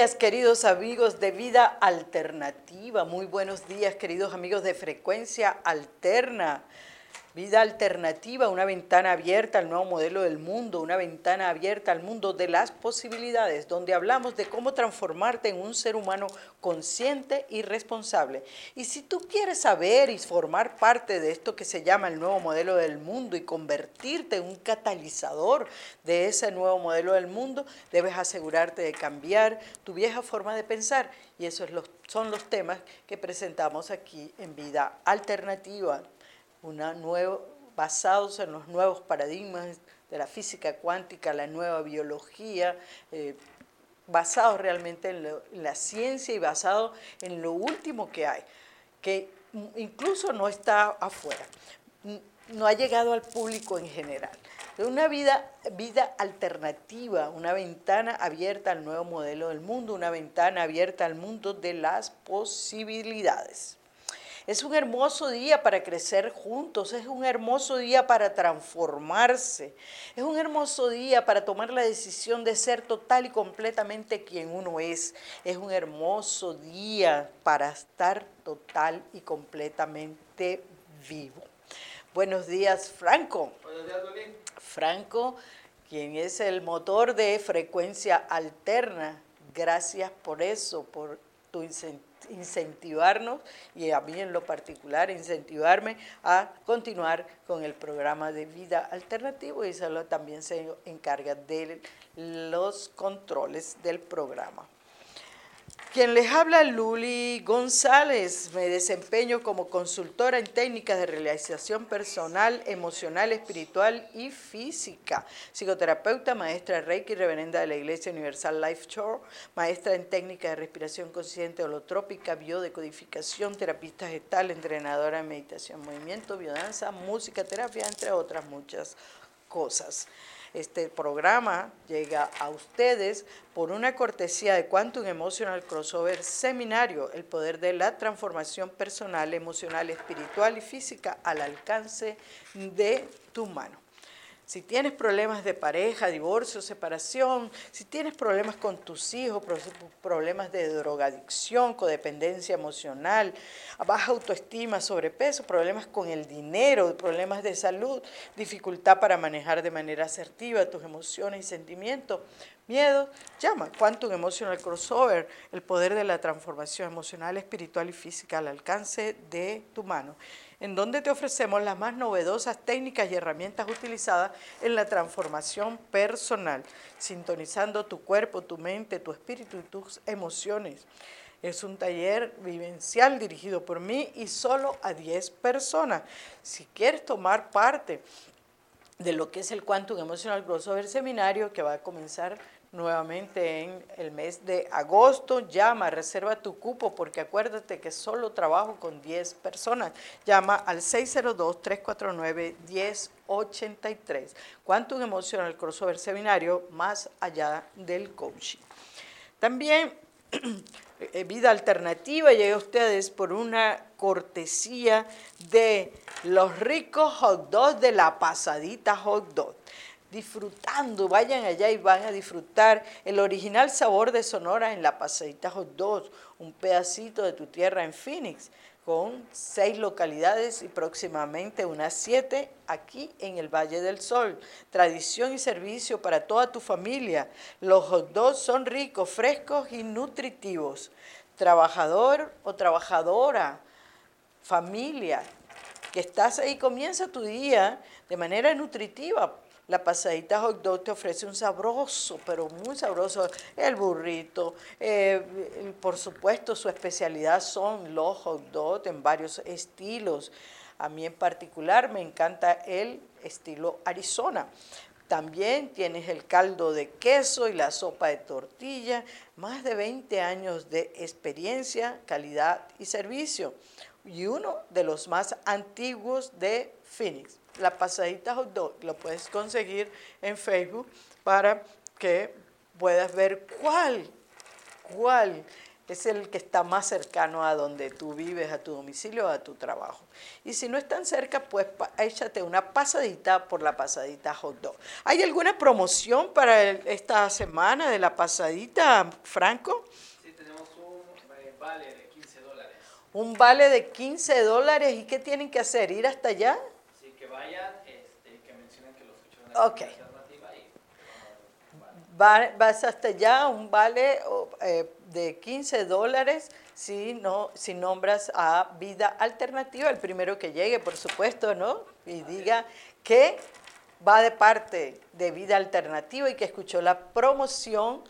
días, queridos amigos de Vida Alternativa. Muy buenos días, queridos amigos de Frecuencia Alterna. Vida alternativa, una ventana abierta al nuevo modelo del mundo, una ventana abierta al mundo de las posibilidades, donde hablamos de cómo transformarte en un ser humano consciente y responsable. Y si tú quieres saber y formar parte de esto que se llama el nuevo modelo del mundo y convertirte en un catalizador de ese nuevo modelo del mundo, debes asegurarte de cambiar tu vieja forma de pensar. Y esos son los temas que presentamos aquí en Vida Alternativa una basados en los nuevos paradigmas de la física cuántica, la nueva biología, eh, basados realmente en, en, la ciencia y basados en lo último que hay, que incluso no está afuera, no ha llegado al público en general. Una vida, vida alternativa, una ventana abierta al nuevo modelo del mundo, una ventana abierta al mundo de las posibilidades. Es un hermoso día para crecer juntos, es un hermoso día para transformarse, es un hermoso día para tomar la decisión de ser total y completamente quien uno es. Es un hermoso día para estar total y completamente vivo. Buenos días, Franco. Buenos días, Franco, quien es el motor de frecuencia alterna. Gracias por eso, por tu incentivo incentivarnos y a mí en lo particular incentivarme a continuar con el programa de vida alternativo y solo también se encarga de los controles del programa. Quien les habla, Luli González. Me desempeño como consultora en técnicas de realización personal, emocional, espiritual y física. Psicoterapeuta, maestra de Reiki, reverenda de la Iglesia Universal Life Tour, maestra en técnicas de respiración consciente holotrópica, biodecodificación, terapista gestal, entrenadora de meditación, movimiento, biodanza, música, terapia, entre otras muchas cosas. Este programa llega a ustedes por una cortesía de Quantum Emotional Crossover Seminario, el poder de la transformación personal, emocional, espiritual y física al alcance de tu mano. Si tienes problemas de pareja, divorcio, separación, si tienes problemas con tus hijos, problemas de drogadicción, codependencia emocional, baja autoestima, sobrepeso, problemas con el dinero, problemas de salud, dificultad para manejar de manera asertiva tus emociones y sentimientos, miedo, llama Quantum Emotional Crossover, el poder de la transformación emocional, espiritual y física al alcance de tu mano en donde te ofrecemos las más novedosas técnicas y herramientas utilizadas en la transformación personal, sintonizando tu cuerpo, tu mente, tu espíritu y tus emociones. Es un taller vivencial dirigido por mí y solo a 10 personas. Si quieres tomar parte de lo que es el Quantum Emotional Crossover Seminario, que va a comenzar nuevamente en el mes de agosto. Llama, reserva tu cupo porque acuérdate que solo trabajo con 10 personas. Llama al 602-349-1083. Quantum Emotional Crossover Seminario más allá del coaching. También eh, Vida Alternativa llega a ustedes por una cortesía de los ricos hot dogs de la pasadita hot dog disfrutando, vayan allá y van a disfrutar el original sabor de Sonora en la Pasadita Hot Dogs, un pedacito de tu tierra en Phoenix, con seis localidades y próximamente unas siete aquí en el Valle del Sol. Tradición y servicio para toda tu familia. Los hot dogs son ricos, frescos y nutritivos. Trabajador o trabajadora, familia, que estás ahí, comienza tu día de manera nutritiva la pasadita hot dog te ofrece un sabroso, pero muy sabroso, el burrito. Eh, por supuesto, su especialidad son los hot dogs en varios estilos. A mí en particular me encanta el estilo Arizona. También tienes el caldo de queso y la sopa de tortilla, más de 20 años de experiencia, calidad y servicio. Y uno de los más antiguos de Phoenix la pasadita hot dog lo puedes conseguir en Facebook para que puedas ver cuál, cuál es el que está más cercano a donde tú vives, a tu domicilio, a tu trabajo. Y si no están cerca, pues échate una pasadita por la pasadita hot dog. ¿Hay alguna promoción para esta semana de la pasadita, Franco? Sí, tenemos un eh, vale de 15 dólares. Un vale de 15 dólares. ¿Y qué tienen que hacer? ¿Ir hasta allá? Vayan este, y que mencionen que los escucharon Ok. Vas hasta allá, un vale eh, de 15 dólares si, no, si nombras a Vida Alternativa, el primero que llegue, por supuesto, ¿no? Y diga que va de parte de Vida Alternativa y que escuchó la promoción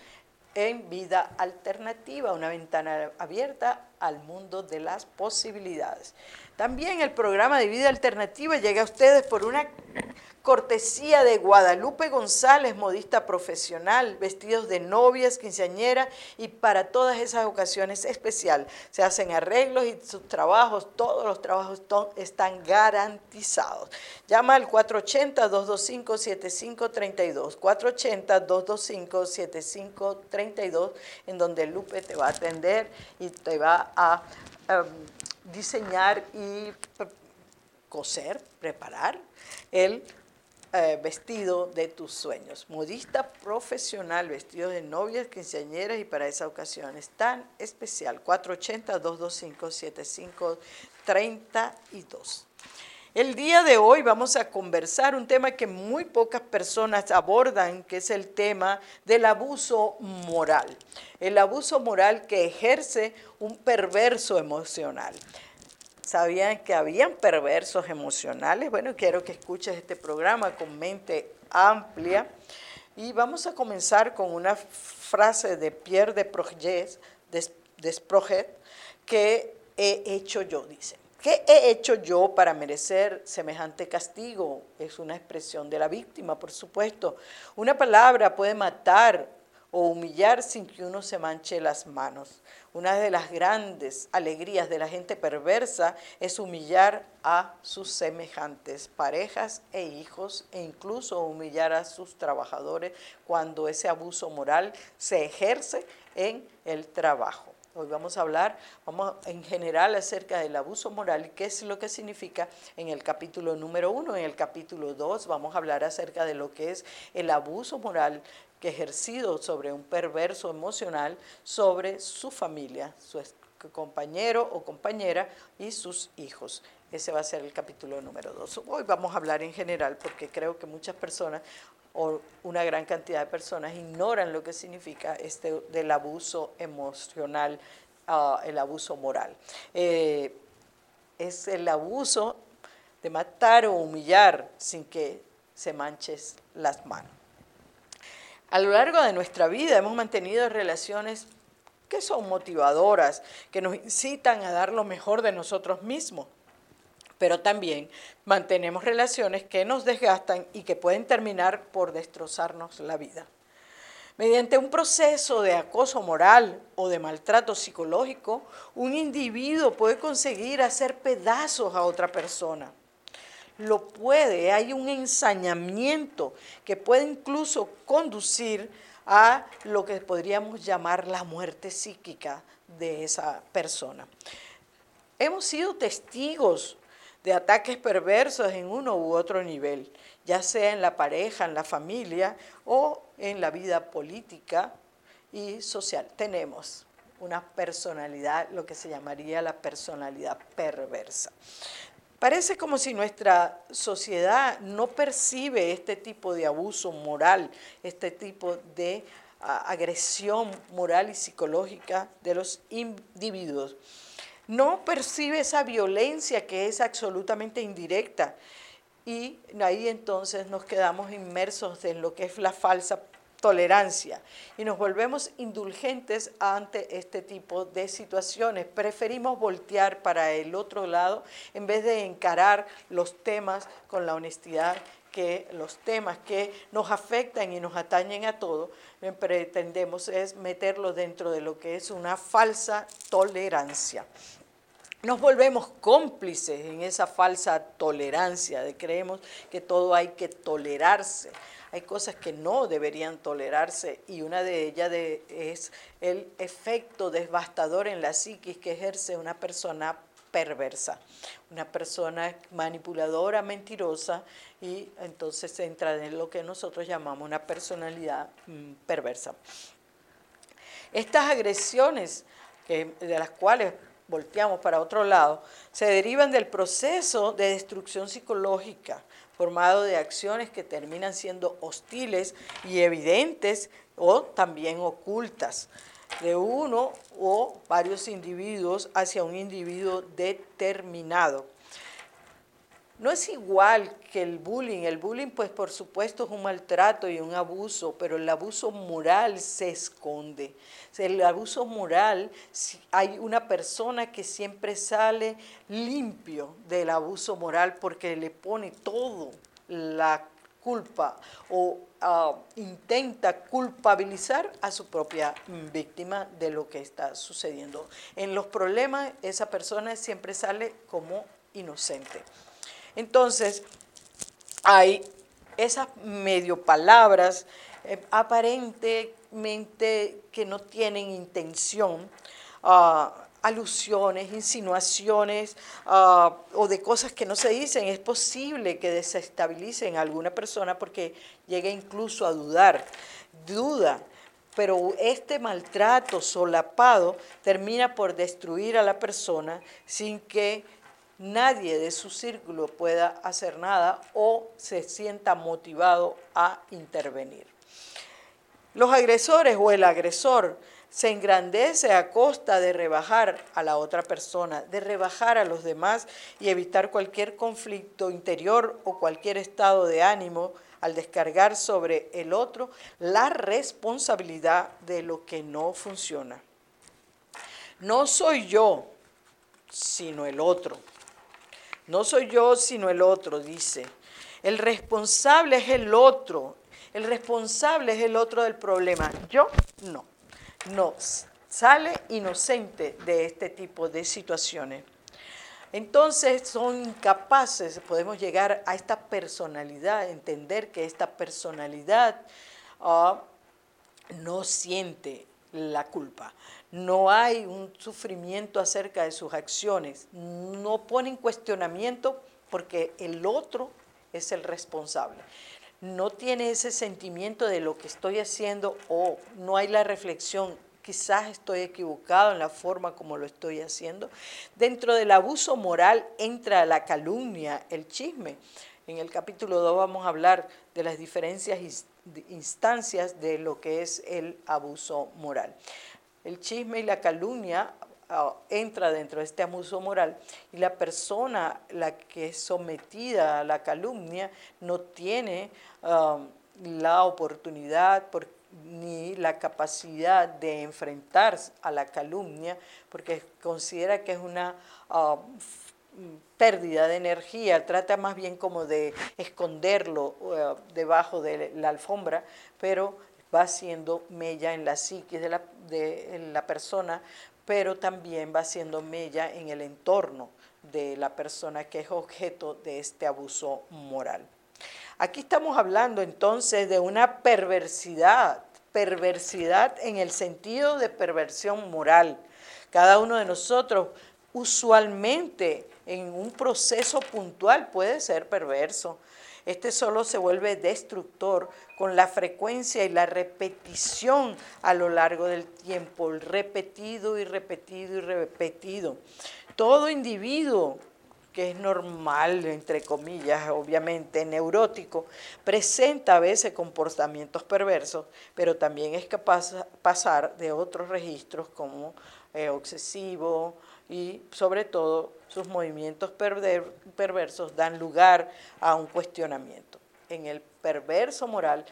en Vida Alternativa, una ventana abierta al mundo de las posibilidades. También el programa de Vida Alternativa llega a ustedes por una cortesía de Guadalupe González, modista profesional, vestidos de novias, quinceañera y para todas esas ocasiones especial. Se hacen arreglos y sus trabajos, todos los trabajos están garantizados. Llama al 480-225-7532, 480-225-7532, en donde Lupe te va a atender y te va a em, diseñar y coser, preparar el eh, vestido de tus sueños. Modista profesional, vestido de novias, quinceañeras y para esa ocasión es tan especial. 480-225-7532. El día de hoy vamos a conversar un tema que muy pocas personas abordan, que es el tema del abuso moral. El abuso moral que ejerce un perverso emocional sabían que habían perversos emocionales. Bueno, quiero que escuches este programa con mente amplia. Y vamos a comenzar con una frase de Pierre de Desproget, que he hecho yo, dice. ¿Qué he hecho yo para merecer semejante castigo? Es una expresión de la víctima, por supuesto. Una palabra puede matar o humillar sin que uno se manche las manos. Una de las grandes alegrías de la gente perversa es humillar a sus semejantes, parejas e hijos, e incluso humillar a sus trabajadores cuando ese abuso moral se ejerce en el trabajo. Hoy vamos a hablar, vamos en general acerca del abuso moral y qué es lo que significa en el capítulo número uno. En el capítulo dos vamos a hablar acerca de lo que es el abuso moral que ejercido sobre un perverso emocional sobre su familia, su compañero o compañera y sus hijos. Ese va a ser el capítulo número dos. Hoy vamos a hablar en general porque creo que muchas personas o una gran cantidad de personas ignoran lo que significa este del abuso emocional, uh, el abuso moral. Eh, es el abuso de matar o humillar sin que se manches las manos. A lo largo de nuestra vida hemos mantenido relaciones que son motivadoras, que nos incitan a dar lo mejor de nosotros mismos, pero también mantenemos relaciones que nos desgastan y que pueden terminar por destrozarnos la vida. Mediante un proceso de acoso moral o de maltrato psicológico, un individuo puede conseguir hacer pedazos a otra persona lo puede, hay un ensañamiento que puede incluso conducir a lo que podríamos llamar la muerte psíquica de esa persona. Hemos sido testigos de ataques perversos en uno u otro nivel, ya sea en la pareja, en la familia o en la vida política y social. Tenemos una personalidad, lo que se llamaría la personalidad perversa. Parece como si nuestra sociedad no percibe este tipo de abuso moral, este tipo de agresión moral y psicológica de los individuos. No percibe esa violencia que es absolutamente indirecta. Y ahí entonces nos quedamos inmersos en lo que es la falsa tolerancia y nos volvemos indulgentes ante este tipo de situaciones. Preferimos voltear para el otro lado en vez de encarar los temas con la honestidad que los temas que nos afectan y nos atañen a todo, pretendemos es meterlo dentro de lo que es una falsa tolerancia. Nos volvemos cómplices en esa falsa tolerancia de creemos que todo hay que tolerarse. Hay cosas que no deberían tolerarse y una de ellas es el efecto devastador en la psiquis que ejerce una persona perversa, una persona manipuladora, mentirosa y entonces entra en lo que nosotros llamamos una personalidad mm, perversa. Estas agresiones de las cuales volteamos para otro lado, se derivan del proceso de destrucción psicológica formado de acciones que terminan siendo hostiles y evidentes o también ocultas de uno o varios individuos hacia un individuo determinado. No es igual que el bullying. El bullying, pues por supuesto, es un maltrato y un abuso, pero el abuso moral se esconde. El abuso moral, hay una persona que siempre sale limpio del abuso moral porque le pone todo la culpa o ah, intenta culpabilizar a su propia víctima de lo que está sucediendo. En los problemas, esa persona siempre sale como inocente. Entonces, hay esas medio palabras eh, aparentemente que no tienen intención, ah, alusiones, insinuaciones ah, o de cosas que no se dicen. Es posible que desestabilicen a alguna persona porque llegue incluso a dudar. Duda, pero este maltrato solapado termina por destruir a la persona sin que nadie de su círculo pueda hacer nada o se sienta motivado a intervenir. Los agresores o el agresor se engrandece a costa de rebajar a la otra persona, de rebajar a los demás y evitar cualquier conflicto interior o cualquier estado de ánimo al descargar sobre el otro la responsabilidad de lo que no funciona. No soy yo, sino el otro. No soy yo sino el otro, dice. El responsable es el otro. El responsable es el otro del problema. Yo no. No. Sale inocente de este tipo de situaciones. Entonces son incapaces, podemos llegar a esta personalidad, entender que esta personalidad ah, no siente la culpa, no hay un sufrimiento acerca de sus acciones, no ponen cuestionamiento porque el otro es el responsable. No tiene ese sentimiento de lo que estoy haciendo o no hay la reflexión, quizás estoy equivocado en la forma como lo estoy haciendo. Dentro del abuso moral entra la calumnia, el chisme. En el capítulo 2 vamos a hablar de las diferencias instancias de lo que es el abuso moral. El chisme y la calumnia ah, entra dentro de este abuso moral y la persona la que es sometida a la calumnia no tiene ah, la oportunidad ni la capacidad de enfrentar a la calumnia porque considera que es una ah, pérdida de energía, trata más bien como de esconderlo debajo de la alfombra, pero va haciendo mella en la psiquis de la, de la persona, pero también va haciendo mella en el entorno de la persona que es objeto de este abuso moral. Aquí estamos hablando entonces de una perversidad, perversidad en el sentido de perversión moral. Cada uno de nosotros usualmente en un proceso puntual puede ser perverso. Este solo se vuelve destructor con la frecuencia y la repetición a lo largo del tiempo, repetido y repetido y repetido. Todo individuo que es normal, entre comillas, obviamente, neurótico, presenta a veces comportamientos perversos, pero también es capaz de pasar de otros registros como eh, obsesivo y sobre todo sus movimientos perversos dan lugar a un cuestionamiento. En el perverso moral,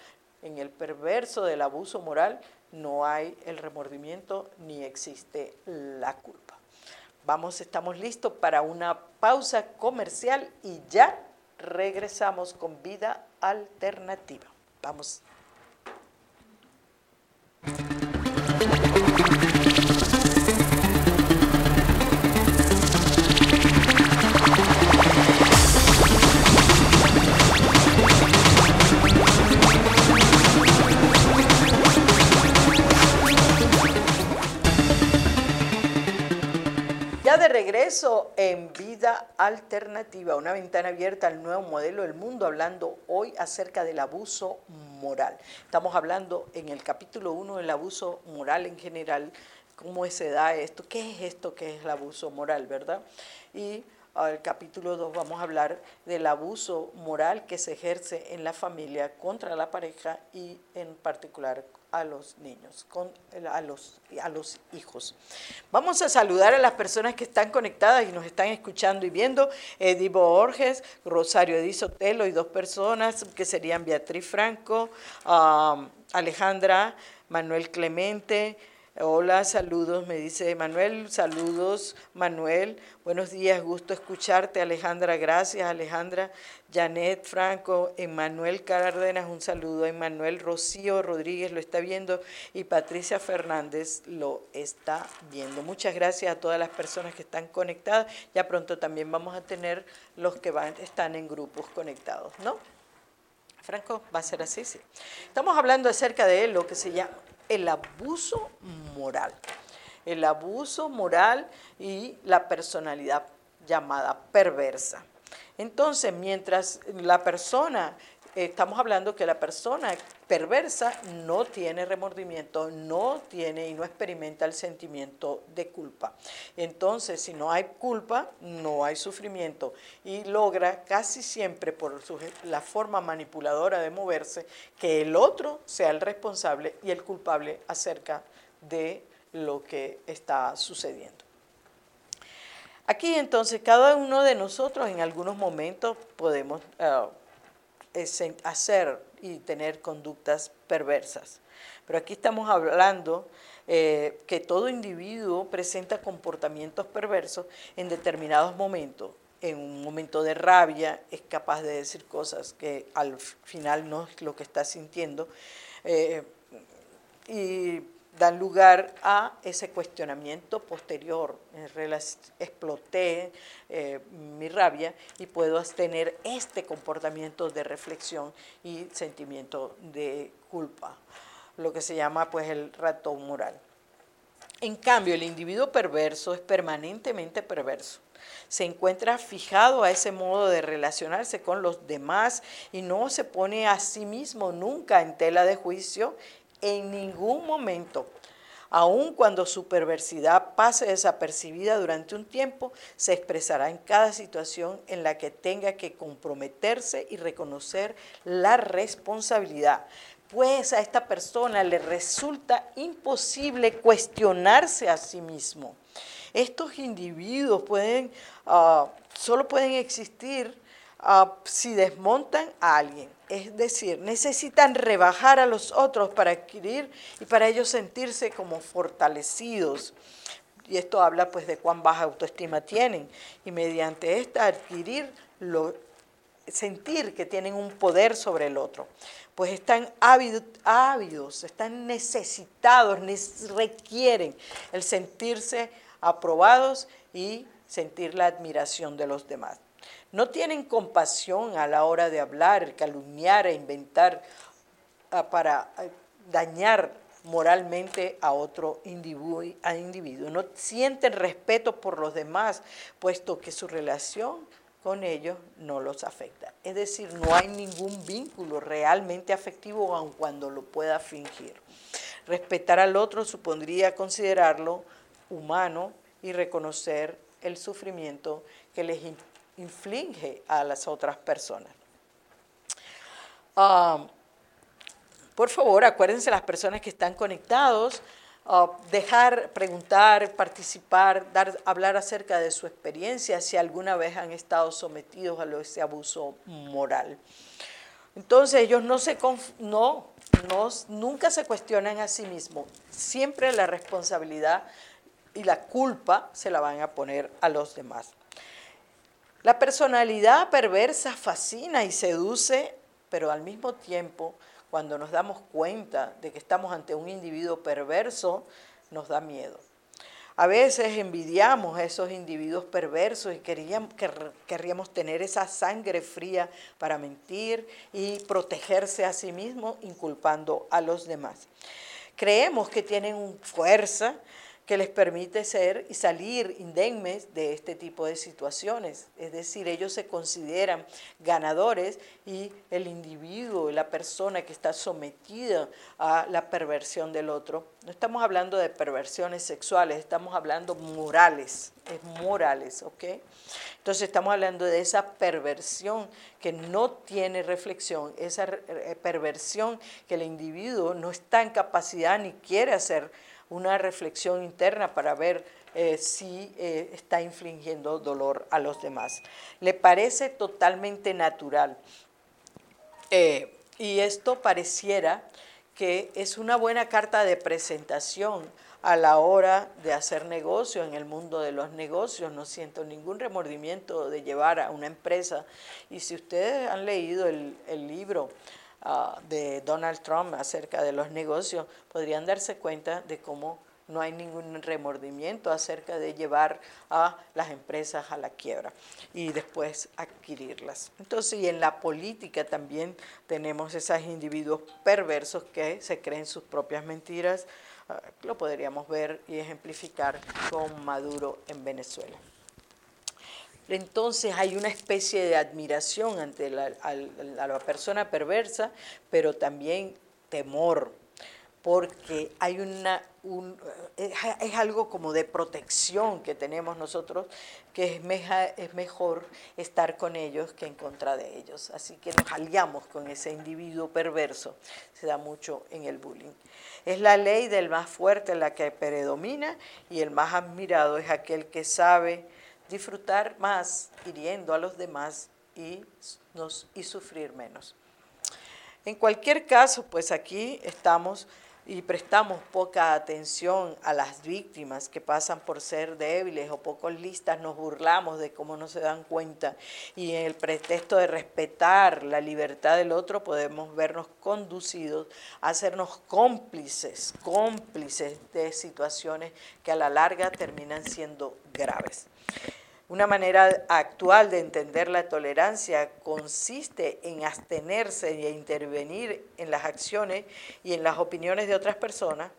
en el perverso del abuso moral, no hay el remordimiento ni existe la culpa. Vamos, estamos listos para una pausa comercial y ya regresamos con vida alternativa. Vamos. Regreso en Vida Alternativa, una ventana abierta al nuevo modelo del mundo, hablando hoy acerca del abuso moral. Estamos hablando en el capítulo 1 del abuso moral en general, cómo se da esto, qué es esto que es el abuso moral, ¿verdad? Y al capítulo 2 vamos a hablar del abuso moral que se ejerce en la familia contra la pareja y en particular a los niños, a, los, hijos. Vamos a saludar a las personas que están conectadas y nos están escuchando y viendo. Edivo Borges, Rosario Edisotelo y dos personas que serían Beatriz Franco, um, Alejandra, Manuel Clemente, Hola, saludos, me dice Manuel, saludos, Manuel, buenos días, gusto escucharte, Alejandra, gracias, Alejandra, Janet Franco, Emanuel Cárdenas, un saludo, Emanuel Rocío Rodríguez lo está viendo y Patricia Fernández lo está viendo. Muchas gracias a todas las personas que están conectadas, ya pronto también vamos a tener los que están en grupos conectados, ¿no? Franco, va a ser así, sí. Estamos hablando acerca de lo que se llama el abuso moral. El abuso moral y la personalidad llamada perversa. Entonces, mientras la persona estamos hablando que la persona perversa no tiene remordimiento, no tiene y no experimenta el sentimiento de culpa. Entonces, si no hay culpa, no hay sufrimiento y logra casi siempre por la forma manipuladora de moverse que el otro sea el responsable y el culpable acerca de lo que está sucediendo. Aquí entonces cada uno de nosotros en algunos momentos podemos eh, hacer y tener conductas perversas. Pero aquí estamos hablando eh, que todo individuo presenta comportamientos perversos en determinados momentos. En un momento de rabia es capaz de decir cosas que al final no es lo que está sintiendo. Eh, y dan lugar a ese cuestionamiento posterior. Exploté eh, mi rabia y puedo tener este comportamiento de reflexión y sentimiento de culpa, lo que se llama pues el ratón moral. En cambio, el individuo perverso es permanentemente perverso. Se encuentra fijado a ese modo de relacionarse con los demás y no se pone a sí mismo nunca en tela de juicio en ningún momento. Aun cuando su perversidad pase desapercibida durante un tiempo, se expresará en cada situación en la que tenga que comprometerse y reconocer la responsabilidad. Pues a esta persona le resulta imposible cuestionarse a sí mismo. Estos individuos pueden, ah, solo pueden existir ah, si desmontan a alguien es decir, necesitan rebajar a los otros para adquirir y para ellos sentirse como fortalecidos. Y esto habla pues de cuán baja autoestima tienen. Y mediante esta adquirir, lo, sentir que tienen un poder sobre el otro. Pues están ávidos, están necesitados, requieren el sentirse aprobados y sentir la admiración de los demás. No tienen compasión a la hora de hablar, calumniar e inventar ah, para ah, dañar moralmente a otro individuo, individuo. No sienten respeto por los demás, puesto que su relación con ellos no los afecta. Es decir, no hay ningún vínculo realmente afectivo, aun cuando lo pueda fingir. Respetar al otro supondría considerarlo humano y reconocer el sufrimiento que les inflige a las otras personas. Ah, por favor, acuérdense las personas que están conectados, ah, dejar, preguntar, participar, dar, hablar acerca de su experiencia, si alguna vez han estado sometidos a ese abuso moral. Entonces ellos no se no, no, nunca se cuestionan a sí mismos. Siempre la responsabilidad y la culpa se la van a poner a los demás. La personalidad perversa fascina y seduce, pero al mismo tiempo, cuando nos damos cuenta de que estamos ante un individuo perverso, nos da miedo. A veces envidiamos a esos individuos perversos y queríamos, querríamos tener esa sangre fría para mentir y protegerse a sí mismo inculpando a los demás. Creemos que tienen fuerza, que les permite ser y salir indemnes de este tipo de situaciones. Es decir, ellos se consideran ganadores y el individuo, la persona que está sometida a la perversión del otro. No estamos hablando de perversiones sexuales, estamos hablando morales, es morales, ¿ok? Entonces estamos hablando de esa perversión que no tiene reflexión, esa eh, perversión que el individuo no está en capacidad ni quiere hacer una reflexión interna para ver eh, si eh, está infligiendo dolor a los demás. Le parece totalmente natural. Eh, y esto pareciera que es una buena carta de presentación a la hora de hacer negocio en el mundo de los negocios. No siento ningún remordimiento de llevar a una empresa. Y si ustedes han leído el, el libro Ah, de Donald Trump acerca de los negocios, podrían darse cuenta de cómo no hay ningún remordimiento acerca de llevar a las empresas a la quiebra y después adquirirlas. Entonces, y en la política también tenemos esos individuos perversos que se creen sus propias mentiras. Ah, lo podríamos ver y ejemplificar con Maduro en Venezuela entonces hay una especie de admiración ante la, la persona perversa, pero también temor, porque hay una, es, algo como de protección que tenemos nosotros, que es, es mejor estar con ellos que en contra de ellos. Así que nos aliamos con ese individuo perverso, se da mucho en el bullying. Es la ley del más fuerte la que predomina y el más admirado es aquel que sabe disfrutar más hiriendo a los demás y, nos, y sufrir menos. En cualquier caso, pues aquí estamos y prestamos poca atención a las víctimas que pasan por ser débiles o poco listas, nos burlamos de cómo no se dan cuenta y en el pretexto de respetar la libertad del otro podemos vernos conducidos a hacernos cómplices, cómplices de situaciones que a la larga terminan siendo graves. Una manera actual de entender la tolerancia consiste en abstenerse y intervenir en las acciones y en las opiniones de otras personas,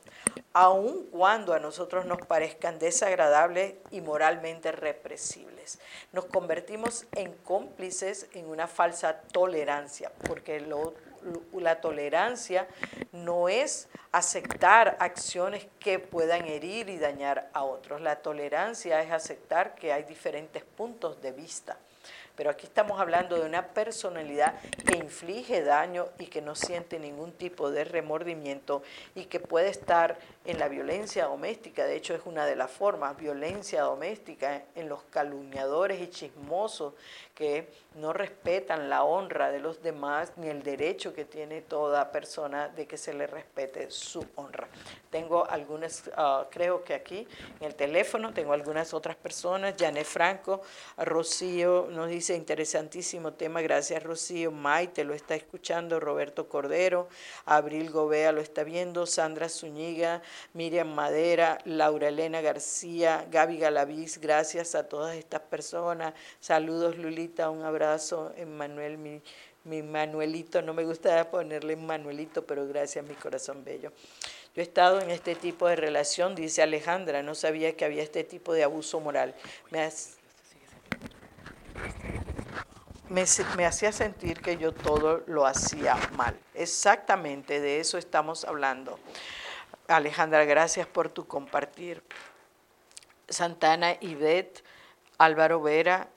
aun cuando a nosotros nos parezcan desagradables y moralmente represibles. Nos convertimos en cómplices en una falsa tolerancia, porque lo la tolerancia no es aceptar acciones que puedan herir y dañar a otros. La tolerancia es aceptar que hay diferentes puntos de vista. Pero aquí estamos hablando de una personalidad que inflige daño y que no siente ningún tipo de remordimiento y que puede estar en la violencia doméstica. De hecho, es una de las formas, violencia doméstica, en los calumniadores y chismosos que no respetan la honra de los demás ni el derecho que tiene toda persona de que se le respete su honra. Tengo algunas, ah, creo que aquí en el teléfono, tengo algunas otras personas, Janet Franco, Rocío nos dice interesantísimo tema, gracias Rocío, Maite lo está escuchando, Roberto Cordero, Abril Gobea lo está viendo, Sandra Zúñiga, Miriam Madera, Laura Elena García, Gaby Galaviz, gracias a todas estas personas, saludos Lulita, un abrazo Emmanuel, mi, mi Manuelito, no me gusta ponerle Manuelito, pero gracias, mi corazón bello. Yo he estado en este tipo de relación, dice Alejandra, no sabía que había este tipo de abuso moral. Me, me, me, hacía sentir que yo todo lo hacía mal. Exactamente de eso estamos hablando. Alejandra, gracias por tu compartir. Santana Ivette, Álvaro Vera,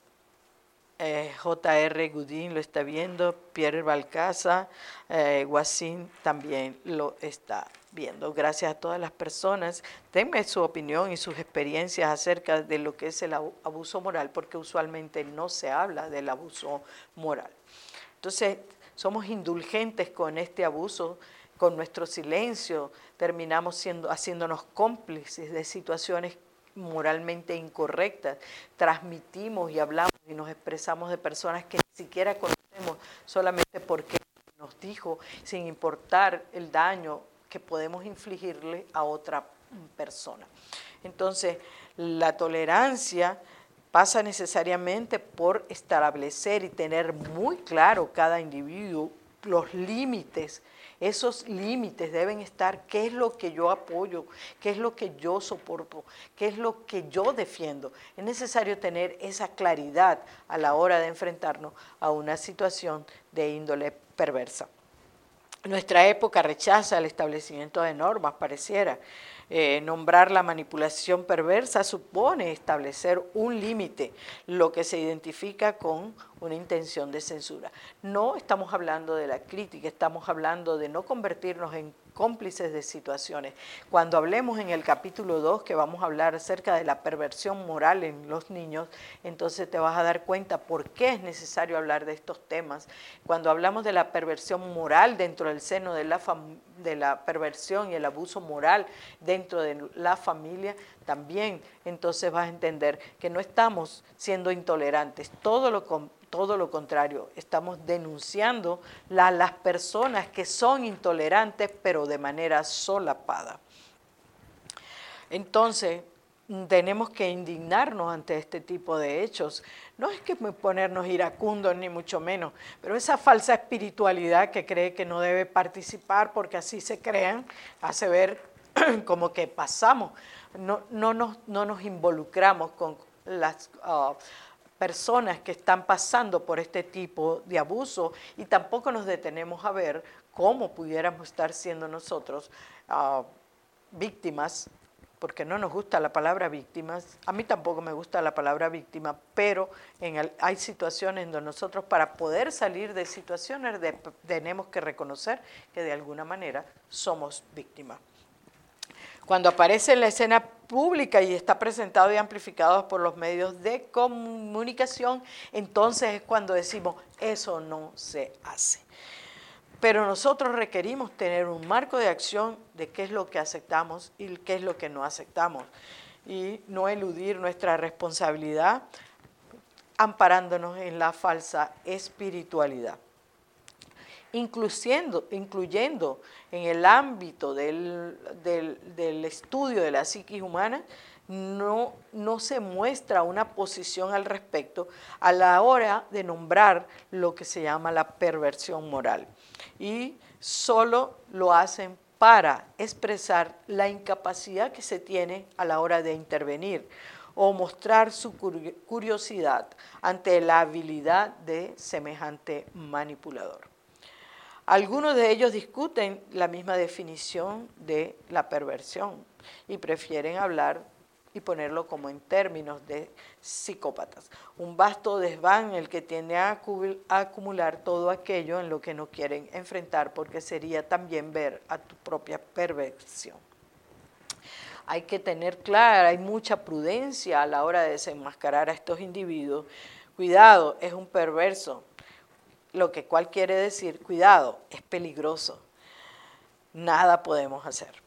eh, J.R. Gudín lo está viendo, Pierre Balcaza, eh, Guasín también lo está viendo. Gracias a todas las personas. Denme su opinión y sus experiencias acerca de lo que es el abuso moral, porque usualmente no se habla del abuso moral. Entonces, somos indulgentes con este abuso, con nuestro silencio, terminamos siendo, haciéndonos cómplices de situaciones moralmente incorrectas, transmitimos y hablamos y nos expresamos de personas que ni siquiera conocemos solamente porque nos dijo, sin importar el daño que podemos infligirle a otra persona. Entonces, la tolerancia pasa necesariamente por establecer y tener muy claro cada individuo los límites Esos límites deben estar, ¿qué es lo que yo apoyo? ¿Qué es lo que yo soporto? ¿Qué es lo que yo defiendo? Es necesario tener esa claridad a la hora de enfrentarnos a una situación de índole perversa. Nuestra época rechaza el establecimiento de normas, pareciera. Eh, nombrar la manipulación perversa supone establecer un límite, lo que se identifica con una intención de censura. No estamos hablando de la crítica, estamos hablando de no convertirnos en cómplices de situaciones. Cuando hablemos en el capítulo 2, que vamos a hablar acerca de la perversión moral en los niños, entonces te vas a dar cuenta por qué es necesario hablar de estos temas. Cuando hablamos de la perversión moral dentro del seno de la, de la perversión y el abuso moral dentro de la familia, también entonces vas a entender que no estamos siendo intolerantes, todo lo todo lo contrario, estamos denunciando a las personas que son intolerantes, pero de manera solapada. Entonces, tenemos que indignarnos ante este tipo de hechos. No es que ponernos iracundos, ni mucho menos, pero esa falsa espiritualidad que cree que no debe participar porque así se crean, hace ver como que pasamos, no, no, nos, no nos involucramos con las... Ah, personas que están pasando por este tipo de abuso y tampoco nos detenemos a ver cómo pudiéramos estar siendo nosotros ah, víctimas, porque no nos gusta la palabra víctimas, a mí tampoco me gusta la palabra víctima, pero en hay situaciones donde nosotros para poder salir de situaciones tenemos que reconocer que de alguna manera somos víctimas. Cuando aparece en la escena pública y está presentado y amplificado por los medios de comunicación, entonces es cuando decimos, eso no se hace. Pero nosotros requerimos tener un marco de acción de qué es lo que aceptamos y qué es lo que no aceptamos y no eludir nuestra responsabilidad amparándonos en la falsa espiritualidad incluyendo, incluyendo en el ámbito del, estudio de la psiquis humana, no, no, se muestra una posición al respecto a la hora de nombrar lo que se llama la perversión moral. Y solo lo hacen para expresar la incapacidad que se tiene a la hora de intervenir o mostrar su curiosidad ante la habilidad de semejante manipulador. Algunos de ellos discuten la misma definición de la perversión y prefieren hablar y ponerlo como en términos de psicópatas. Un vasto desván el que tiende a acumular todo aquello en lo que no quieren enfrentar porque sería también ver a tu propia perversión. Hay que tener clara, hay mucha prudencia a la hora de desenmascarar a estos individuos. Cuidado, es un perverso, lo que cual quiere decir, cuidado, es peligroso, nada podemos hacer.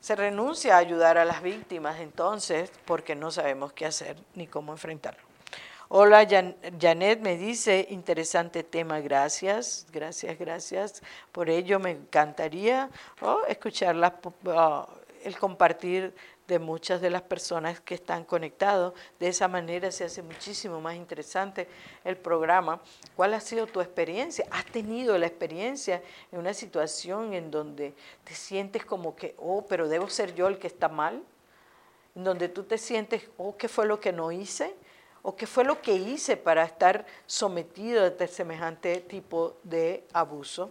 Se renuncia a ayudar a las víctimas entonces porque no sabemos qué hacer ni cómo enfrentarlo. Hola, Janet me dice, interesante tema, gracias, gracias, gracias. Por ello me encantaría oh, escuchar oh, el compartir de muchas de las personas que están conectados. De esa manera se hace muchísimo más interesante el programa. ¿Cuál ha sido tu experiencia? ¿Has tenido la experiencia en una situación en donde te sientes como que, oh, pero debo ser yo el que está mal? En donde tú te sientes, oh, ¿qué fue lo que no hice? ¿O qué fue lo que hice para estar sometido a semejante tipo de abuso?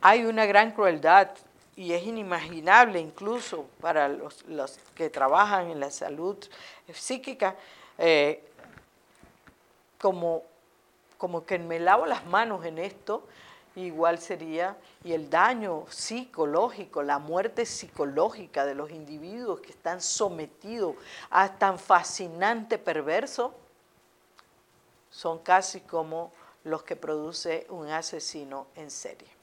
Hay una gran crueldad y es inimaginable incluso para los, que trabajan en la salud psíquica, eh, como, como que me lavo las manos en esto, igual sería, y el daño psicológico, la muerte psicológica de los individuos que están sometidos a tan fascinante perverso, son casi como los que produce un asesino en serie.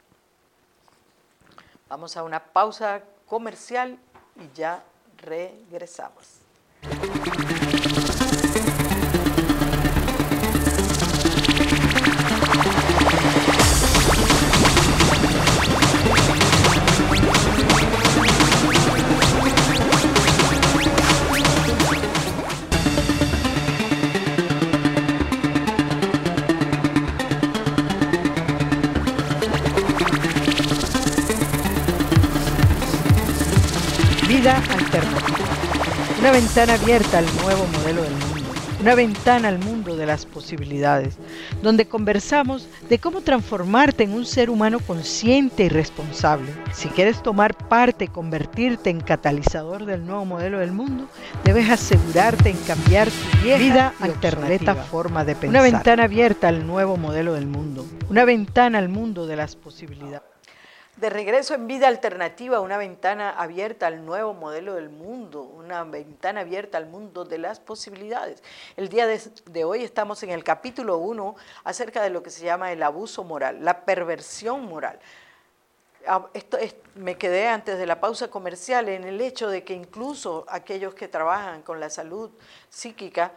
Vamos a una pausa comercial y ya regresamos. Vida Alternativa. Una ventana abierta al nuevo modelo del mundo. Una ventana al mundo de las posibilidades, donde conversamos de cómo transformarte en un ser humano consciente y responsable. Si quieres tomar parte y convertirte en catalizador del nuevo modelo del mundo, debes asegurarte en cambiar tu vida alternativa forma de pensar. Una ventana abierta al nuevo modelo del mundo. Una ventana al mundo de las posibilidades. De regreso en vida alternativa, una ventana abierta al nuevo modelo del mundo, una ventana abierta al mundo de las posibilidades. El día de, hoy estamos en el capítulo 1 acerca de lo que se llama el abuso moral, la perversión moral. Ah, esto me quedé antes de la pausa comercial en el hecho de que incluso aquellos que trabajan con la salud psíquica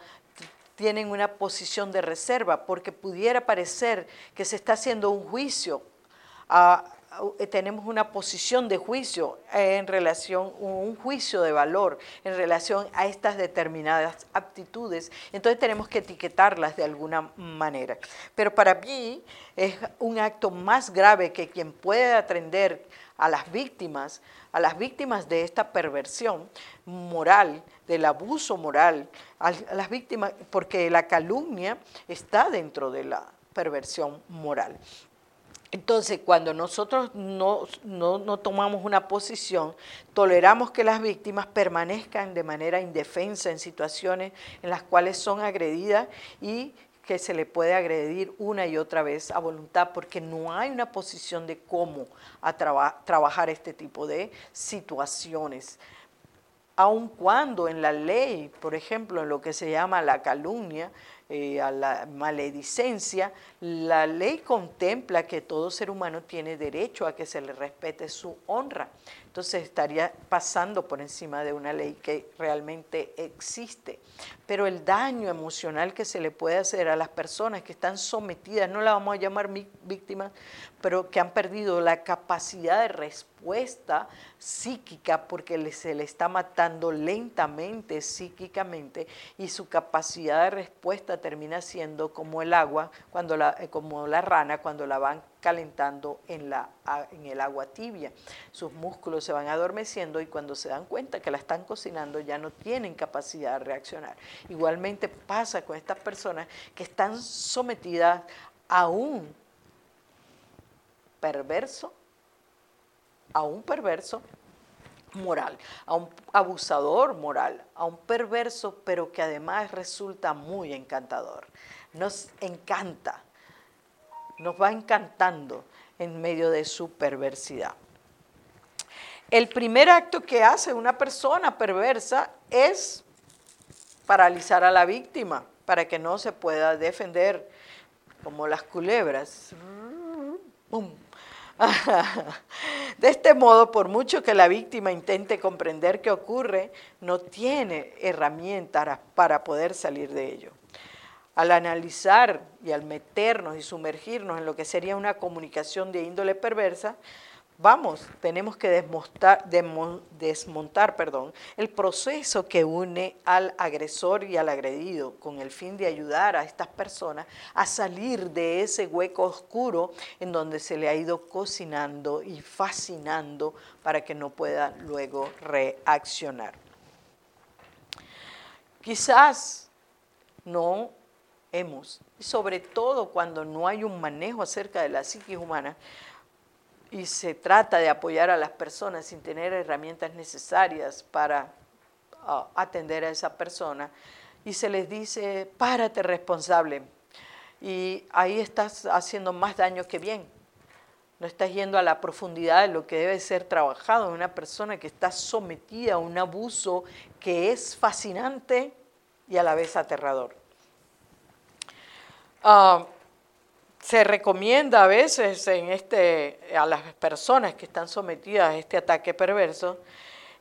tienen una posición de reserva porque pudiera parecer que se está haciendo un juicio a tenemos una posición de juicio en relación, un juicio de valor en relación a estas determinadas aptitudes, entonces tenemos que etiquetarlas de alguna manera. Pero para mí es un acto más grave que quien puede atender a las víctimas, a las víctimas de esta perversión moral, del abuso moral, a las víctimas, porque la calumnia está dentro de la perversión moral. Entonces, cuando nosotros no, tomamos una posición, toleramos que las víctimas permanezcan de manera indefensa en situaciones en las cuales son agredidas y que se le puede agredir una y otra vez a voluntad, porque no hay una posición de cómo trabajar este tipo de situaciones. Aun cuando en la ley, por ejemplo, en lo que se llama la calumnia, eh, a la maledicencia, la ley contempla que todo ser humano tiene derecho a que se le respete su honra. Entonces estaría pasando por encima de una ley que realmente existe. Pero el daño emocional que se le puede hacer a las personas que están sometidas, no la vamos a llamar víctimas, pero que han perdido la capacidad de respuesta psíquica porque se le está matando lentamente psíquicamente y su capacidad de respuesta termina siendo como el agua, cuando eh, como la rana cuando la van calentando en, la, en el agua tibia. Sus músculos se van adormeciendo y cuando se dan cuenta que la están cocinando ya no tienen capacidad de reaccionar. Igualmente pasa con estas personas que están sometidas a un perverso, a un perverso moral, a un abusador moral, a un perverso, pero que además resulta muy encantador. Nos encanta, nos va encantando en medio de su perversidad. El primer acto que hace una persona perversa es paralizar a la víctima para que no se pueda defender como las culebras. De este modo, por mucho que la víctima intente comprender qué ocurre, no tiene herramientas para poder salir de ello. Al analizar y al meternos y sumergirnos en lo que sería una comunicación de índole perversa, vamos, tenemos que desmontar, el proceso que une al agresor y al agredido con el fin de ayudar a estas personas a salir de ese hueco oscuro en donde se le ha ido cocinando y fascinando para que no pueda luego reaccionar. Quizás no hemos, sobre todo cuando no hay un manejo acerca de la psiquis humana, y se trata de apoyar a las personas sin tener herramientas necesarias para ah, atender a esa persona y se les dice, párate responsable. Y ahí estás haciendo más daño que bien. No estás yendo a la profundidad de lo que debe ser trabajado en una persona que está sometida a un abuso que es fascinante y a la vez aterrador. Ah, se recomienda a veces en este, a las personas que están sometidas a este ataque perverso,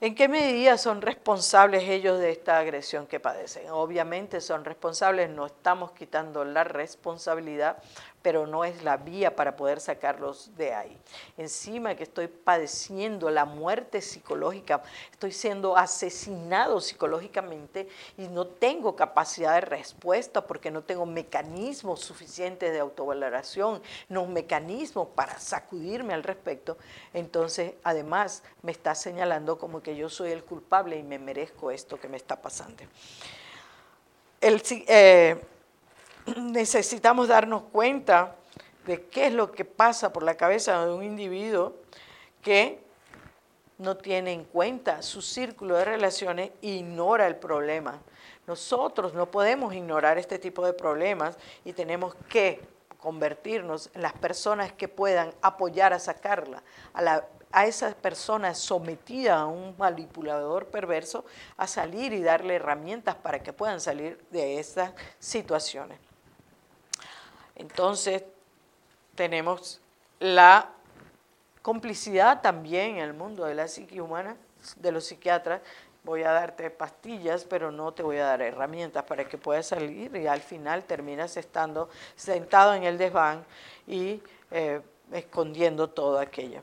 en qué medida son responsables ellos de esta agresión que padecen. Obviamente son responsables, no estamos quitando la responsabilidad, pero no es la vía para poder sacarlos de ahí. Encima que estoy padeciendo la muerte psicológica, estoy siendo asesinado psicológicamente y no tengo capacidad de respuesta porque no tengo mecanismos suficientes de autovaloración, no mecanismos para sacudirme al respecto, entonces además me está señalando como que yo soy el culpable y me merezco esto que me está pasando. Eh, necesitamos darnos cuenta de qué es lo que pasa por la cabeza de un individuo que no tiene en cuenta su círculo de relaciones e ignora el problema. Nosotros no podemos ignorar este tipo de problemas y tenemos que convertirnos en las personas que puedan apoyar a sacarla, a, la, a esa persona sometida a un manipulador perverso, a salir y darle herramientas para que puedan salir de esas situaciones. Entonces, tenemos la complicidad también en el mundo de la psique humana, de los psiquiatras. Voy a darte pastillas, pero no te voy a dar herramientas para que puedas salir y al final terminas estando sentado en el desván y eh, escondiendo todo aquello.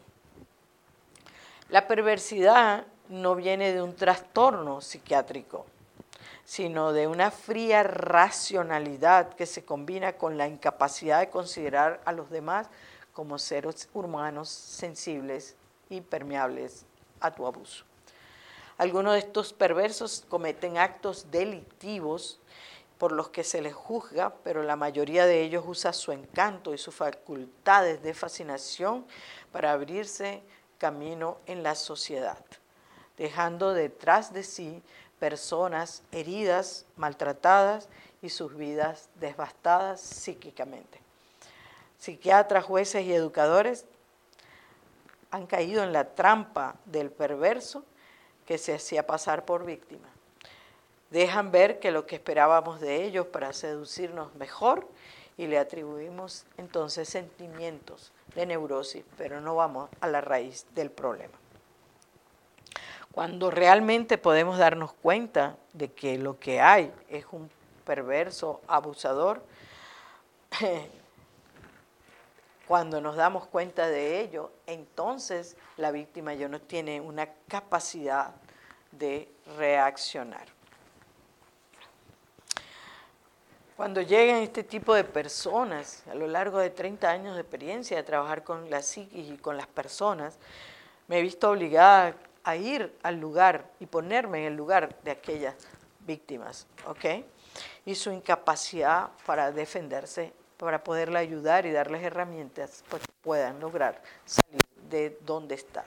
La perversidad no viene de un trastorno psiquiátrico, sino de una fría racionalidad que se combina con la incapacidad de considerar a los demás como seres humanos sensibles y permeables a tu abuso. Algunos de estos perversos cometen actos delictivos por los que se les juzga, pero la mayoría de ellos usa su encanto y sus facultades de fascinación para abrirse camino en la sociedad, dejando detrás de sí personas heridas, maltratadas y sus vidas devastadas psíquicamente psiquiatras, jueces y educadores han caído en la trampa del perverso que se hacía pasar por víctima. Dejan ver que lo que esperábamos de ellos para seducirnos mejor y le atribuimos entonces sentimientos de neurosis, pero no vamos a la raíz del problema. Cuando realmente podemos darnos cuenta de que lo que hay es un perverso abusador, Cuando nos damos cuenta de ello, entonces la víctima ya no tiene una capacidad de reaccionar. Cuando llegan este tipo de personas, a lo largo de 30 años de experiencia de trabajar con la psiquis y con las personas, me he visto obligada a ir al lugar y ponerme en el lugar de aquellas víctimas, ¿ok? Y su incapacidad para defenderse para poderle ayudar y darles herramientas para que puedan lograr salir de donde están.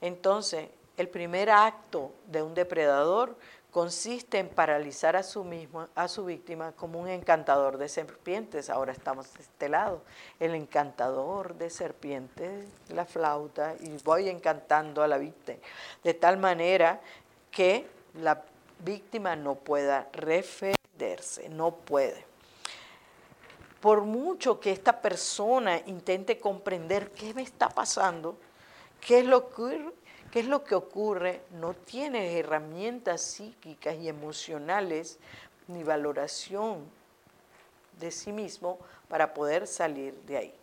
Entonces, el primer acto de un depredador consiste en paralizar a su, mismo, a su víctima como un encantador de serpientes. Ahora estamos de este lado. El encantador de serpientes, la flauta, y voy encantando a la víctima. De tal manera que la víctima no pueda defenderse, no puede por mucho que esta persona intente comprender qué me está pasando, qué es lo que, qué es lo que ocurre, no tiene herramientas psíquicas y emocionales ni valoración de sí mismo para poder salir de ahí.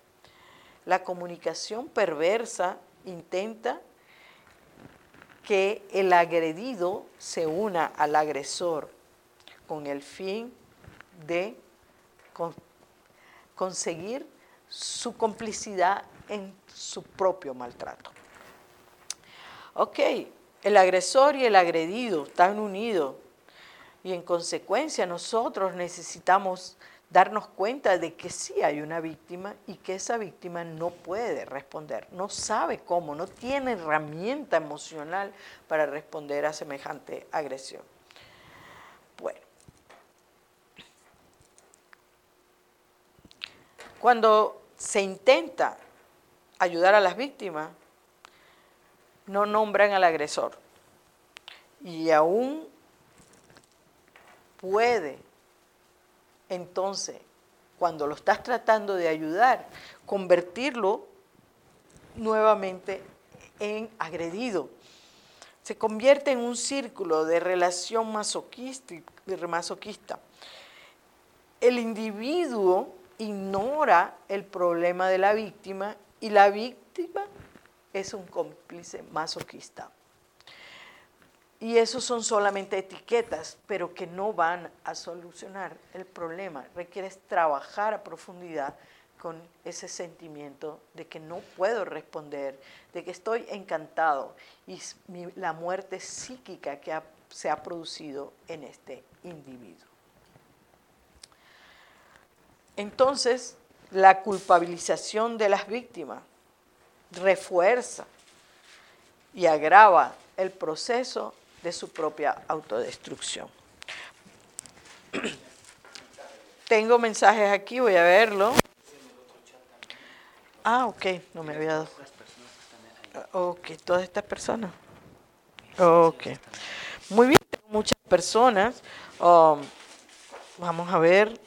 La comunicación perversa intenta que el agredido se una al agresor con el fin de conseguir su complicidad en su propio maltrato. Ok, el agresor y el agredido están unidos y en consecuencia nosotros necesitamos darnos cuenta de que sí hay una víctima y que esa víctima no puede responder, no sabe cómo, no tiene herramienta emocional para responder a semejante agresión. Bueno, Cuando se intenta ayudar a las víctimas, no nombran al agresor. Y aún puede, entonces, cuando lo estás tratando de ayudar, convertirlo nuevamente en agredido. Se convierte en un círculo de relación masoquista. El individuo ignora el problema de la víctima y la víctima es un cómplice masoquista. Y eso son solamente etiquetas, pero que no van a solucionar el problema. Requieres trabajar a profundidad con ese sentimiento de que no puedo responder, de que estoy encantado y la muerte psíquica que se ha producido en este individuo. Entonces, la culpabilización de las víctimas refuerza y agrava el proceso de su propia autodestrucción. Tengo mensajes aquí, voy a verlo. Ah, ok, no me había dado. Ok, todas estas personas. Ok. Muy bien, muchas personas. Um, vamos a ver.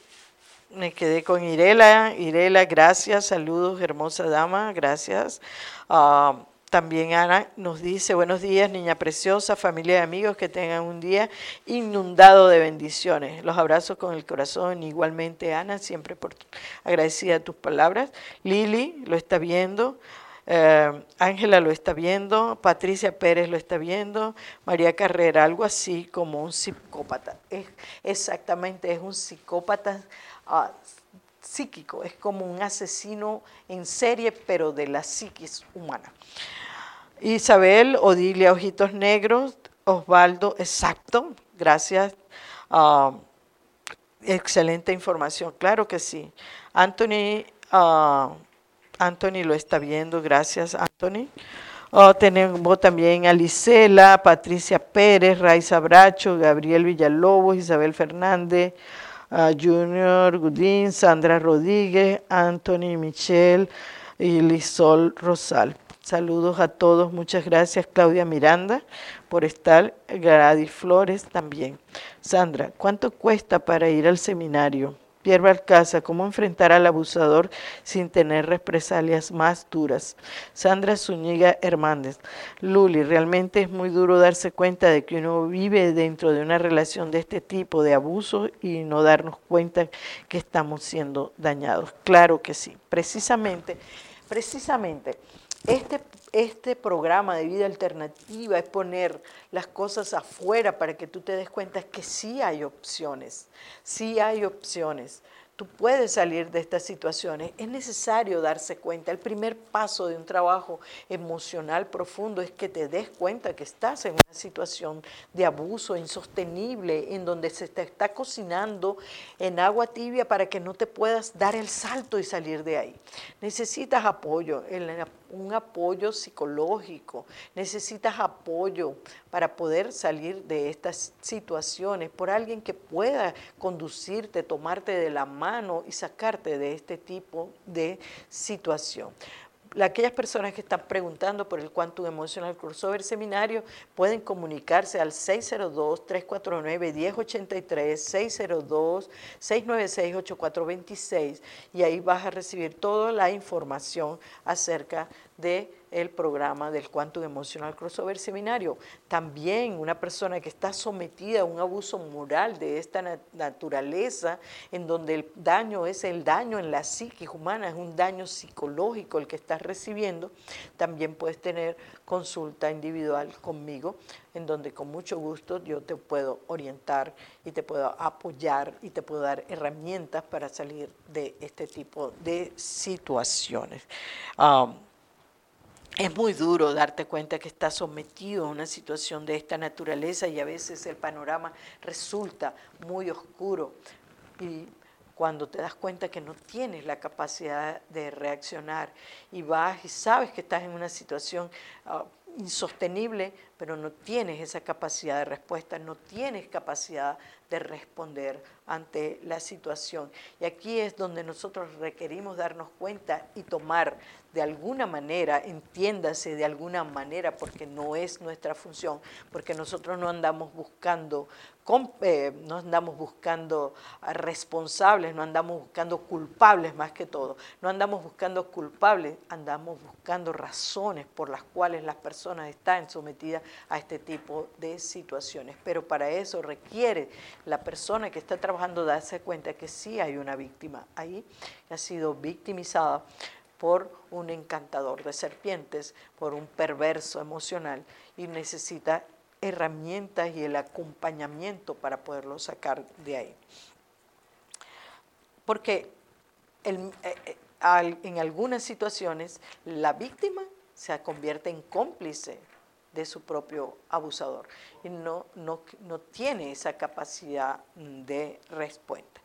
Me quedé con Irela. Irela, gracias. Saludos, hermosa dama. Gracias. Um, también Ana nos dice, buenos días, niña preciosa, familia de amigos, que tengan un día inundado de bendiciones. Los abrazo con el corazón. Igualmente, Ana, siempre por agradecida a tus palabras. Lili lo está viendo. Eh, Ángela lo está viendo, Patricia Pérez lo está viendo, María Carrera, algo así como un psicópata. Es, exactamente, es un psicópata ah, psíquico, es como un asesino en serie, pero de la psiquis humana. Isabel, Odilia Ojitos Negros, Osvaldo, exacto, gracias. Ah, excelente información, claro que sí. Anthony, uh, Anthony lo está viendo, gracias Anthony. Oh, tenemos también a Lisela, Patricia Pérez, Raiza Bracho, Gabriel Villalobos, Isabel Fernández, Junior Gudín, Sandra Rodríguez, Anthony Michel y Lisol Rosal. Saludos a todos, muchas gracias Claudia Miranda por estar, Gladys Flores también. Sandra, ¿cuánto cuesta para ir al seminario? Pierre ¿cómo enfrentar al abusador sin tener represalias más duras? Sandra Zúñiga Hernández, Luli, realmente es muy duro darse cuenta de que uno vive dentro de una relación de este tipo de abuso y no darnos cuenta que estamos siendo dañados. Claro que sí, precisamente, precisamente este, este programa de vida alternativa es poner las cosas afuera para que tú te des cuenta que sí hay opciones, sí hay opciones tú puedes salir de estas situaciones, es necesario darse cuenta. El primer paso de un trabajo emocional profundo es que te des cuenta que estás en una situación de abuso insostenible, en donde se te está cocinando en agua tibia para que no te puedas dar el salto y salir de ahí. Necesitas apoyo, un apoyo psicológico, necesitas apoyo para poder salir de estas situaciones por alguien que pueda conducirte, tomarte de la mano y sacarte de este tipo de situación. Aquellas personas que están preguntando por el Quantum Emotional Crossover Seminario pueden comunicarse al 602-349-1083, 602-696-8426 y ahí vas a recibir toda la información acerca de el programa del Quantum Emotional Crossover Seminario. También una persona que está sometida a un abuso moral de esta naturaleza, en donde el daño es el daño en la psique humana, es un daño psicológico el que estás recibiendo, también puedes tener consulta individual conmigo, en donde con mucho gusto yo te puedo orientar y te puedo apoyar y te puedo dar herramientas para salir de este tipo de situaciones. Es muy duro darte cuenta que estás sometido a una situación de esta naturaleza y a veces el panorama resulta muy oscuro. Y cuando te das cuenta que no tienes la capacidad de reaccionar y vas y sabes que estás en una situación ah, insostenible, pero no tienes esa capacidad de respuesta, no tienes capacidad de responder ante la situación. Y aquí es donde nosotros requerimos darnos cuenta y tomar de alguna manera, entiéndase de alguna manera, porque no es nuestra función, porque nosotros no andamos buscando, eh, no andamos buscando responsables, no andamos buscando culpables más que todo, no andamos buscando culpables, andamos buscando razones por las cuales las personas están sometidas a este tipo de situaciones. Pero para eso requiere la persona que está trabajando darse cuenta que sí hay una víctima ahí, que ha sido victimizada por un encantador de serpientes, por un perverso emocional y necesita herramientas y el acompañamiento para poderlo sacar de ahí. Porque eh, eh, en algunas situaciones la víctima se convierte en cómplice de su propio abusador y no, no, no tiene esa capacidad de respuesta.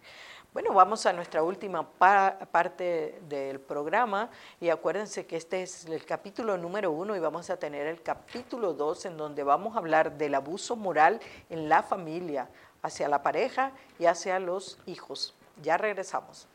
Bueno, vamos a nuestra última parte del programa y acuérdense que este es el capítulo número uno y vamos a tener el capítulo dos en donde vamos a hablar del abuso moral en la familia, hacia la pareja y hacia los hijos. Ya regresamos.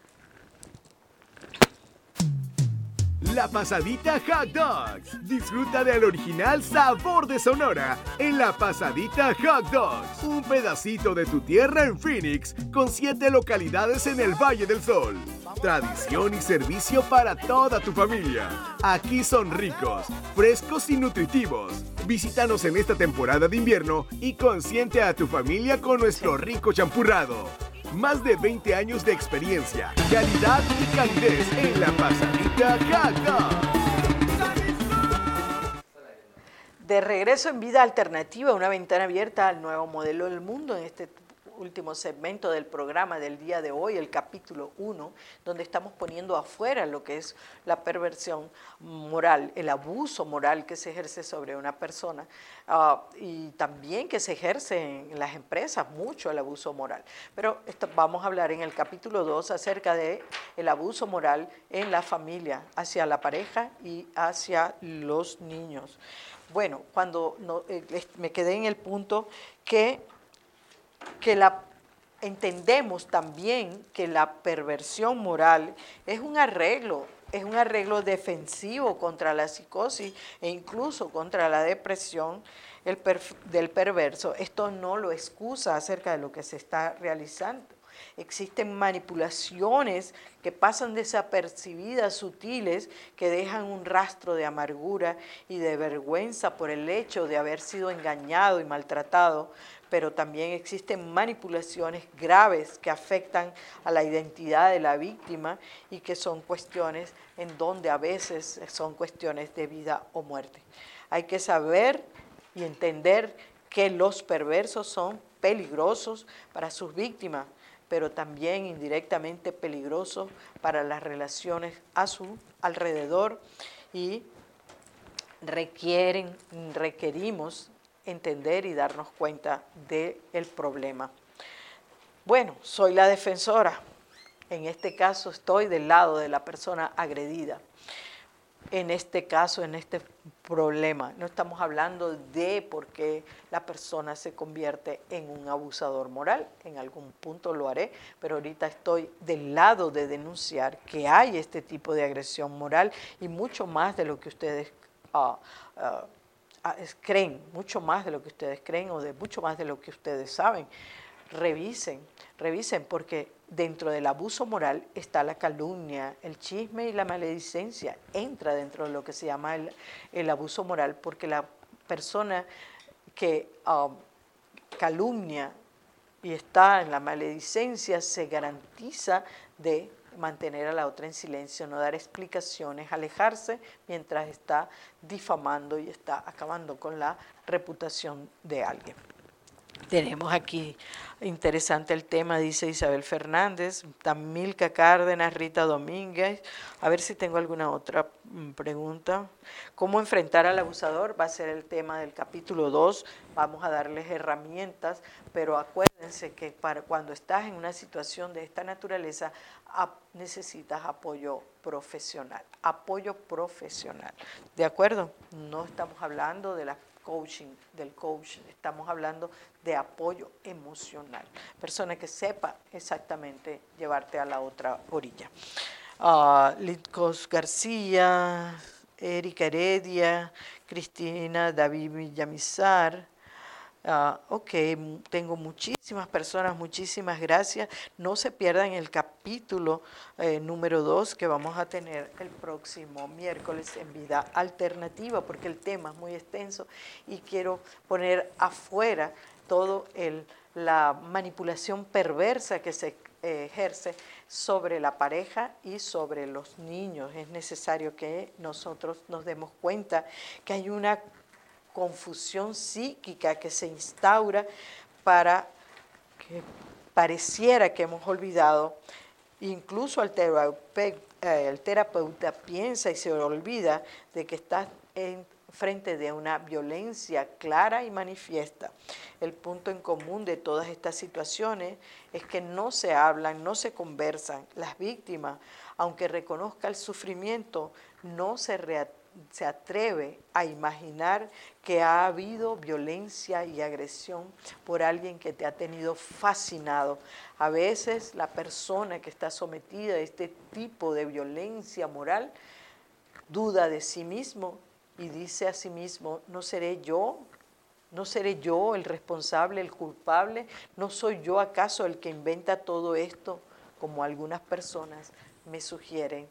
La Pasadita Hot Dogs. Disfruta del original sabor de Sonora en La Pasadita Hot Dogs. Un pedacito de tu tierra en Phoenix con siete localidades en el Valle del Sol. Tradición y servicio para toda tu familia. Aquí son ricos, frescos y nutritivos. Visítanos en esta temporada de invierno y consiente a tu familia con nuestro rico champurrado. Más de 20 años de experiencia, calidad y calidez en la pasadita Cata. De regreso en vida alternativa, una ventana abierta al nuevo modelo del mundo en este último segmento del programa del día de hoy, el capítulo 1, donde estamos poniendo afuera lo que es la perversión moral, el abuso moral que se ejerce sobre una persona ah, y también que se ejerce en las empresas mucho el abuso moral. Pero vamos a hablar en el capítulo 2 acerca de el abuso moral en la familia, hacia la pareja y hacia los niños. Bueno, cuando eh, me quedé en el punto que que la entendemos también que la perversión moral es un arreglo, es un arreglo defensivo contra la psicosis e incluso contra la depresión del perverso. Esto no lo excusa acerca de lo que se está realizando. Existen manipulaciones que pasan desapercibidas, sutiles, que dejan un rastro de amargura y de vergüenza por el hecho de haber sido engañado y maltratado, pero también existen manipulaciones graves que afectan a la identidad de la víctima y que son cuestiones en donde a veces son cuestiones de vida o muerte. Hay que saber y entender que los perversos son peligrosos para sus víctimas, pero también indirectamente peligrosos para las relaciones a su alrededor y requieren, requerimos entender y darnos cuenta del problema. Bueno, soy la defensora. En este caso estoy del lado de la persona agredida. En este caso, en este problema, no estamos hablando de por qué la persona se convierte en un abusador moral. En algún punto lo haré, pero ahorita estoy del lado de denunciar que hay este tipo de agresión moral y mucho más de lo que ustedes uh, creen, mucho más de lo que ustedes creen o de mucho más de lo que ustedes saben. Revisen, revisen, porque dentro del abuso moral está la calumnia, el chisme y la maledicencia. Entra dentro de lo que se llama el, abuso moral, porque la persona que um, calumnia y está en la maledicencia se garantiza de mantener a la otra en silencio, no dar explicaciones, alejarse mientras está difamando y está acabando con la reputación de alguien. Tenemos aquí interesante el tema, dice Isabel Fernández, Tamilca Cárdenas, Rita Domínguez. A ver si tengo alguna otra mm, pregunta. ¿Cómo enfrentar al abusador? Va a ser el tema del capítulo 2. Vamos a darles herramientas, pero acuérdense que para cuando estás en una situación de esta naturaleza necesitas apoyo profesional. Apoyo profesional. ¿De acuerdo? No estamos hablando de la coaching, del coach, estamos hablando de apoyo emocional. Persona que sepa exactamente llevarte a la otra orilla. Uh, García, Erika Heredia, Cristina David Villamizar, Ah, ok, tengo muchísimas personas, muchísimas gracias. No se pierdan el capítulo eh, número 2 que vamos a tener el próximo miércoles en Vida Alternativa, porque el tema es muy extenso y quiero poner afuera todo el, la manipulación perversa que se eh, ejerce sobre la pareja y sobre los niños. Es necesario que nosotros nos demos cuenta que hay una confusión psíquica que se instaura para que pareciera que hemos olvidado, incluso al eh, el terapeuta piensa y se olvida de que está en frente de una violencia clara y manifiesta. El punto en común de todas estas situaciones es que no se hablan, no se conversan. Las víctimas, aunque reconozca el sufrimiento, no se, se atreve a imaginar que ha habido violencia y agresión por alguien que te ha tenido fascinado. A veces la persona que está sometida a este tipo de violencia moral duda de sí mismo y dice a sí mismo, ¿no seré yo? ¿No seré yo el responsable, el culpable? ¿No soy yo acaso el que inventa todo esto, como algunas personas me sugieren?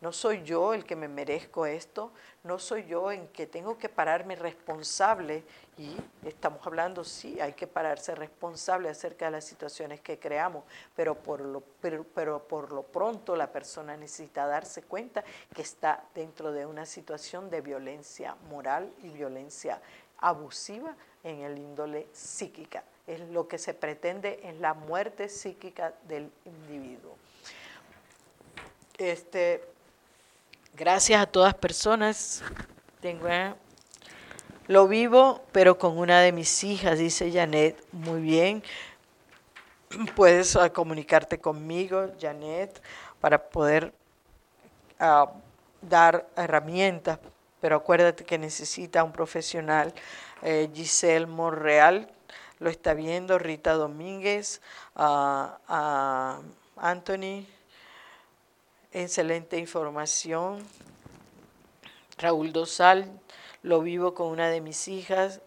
No soy yo el que me merezco esto, no soy yo en que tengo que pararme responsable y estamos hablando, sí, hay que pararse responsable acerca de las situaciones que creamos, pero por lo, pero, pero por lo pronto la persona necesita darse cuenta que está dentro de una situación de violencia moral y violencia abusiva en el índole psíquica. Es lo que se pretende en la muerte psíquica del individuo. Este, Gracias a todas personas. Tengo, eh, lo vivo, pero con una de mis hijas, dice Janet. Muy bien. Puedes uh, comunicarte conmigo, Janet, para poder uh, dar herramientas, pero acuérdate que necesita un profesional. Eh, Giselle Monreal lo está viendo, Rita Domínguez, uh, Anthony excelente información. Raúl Dosal, lo vivo con una de mis hijas.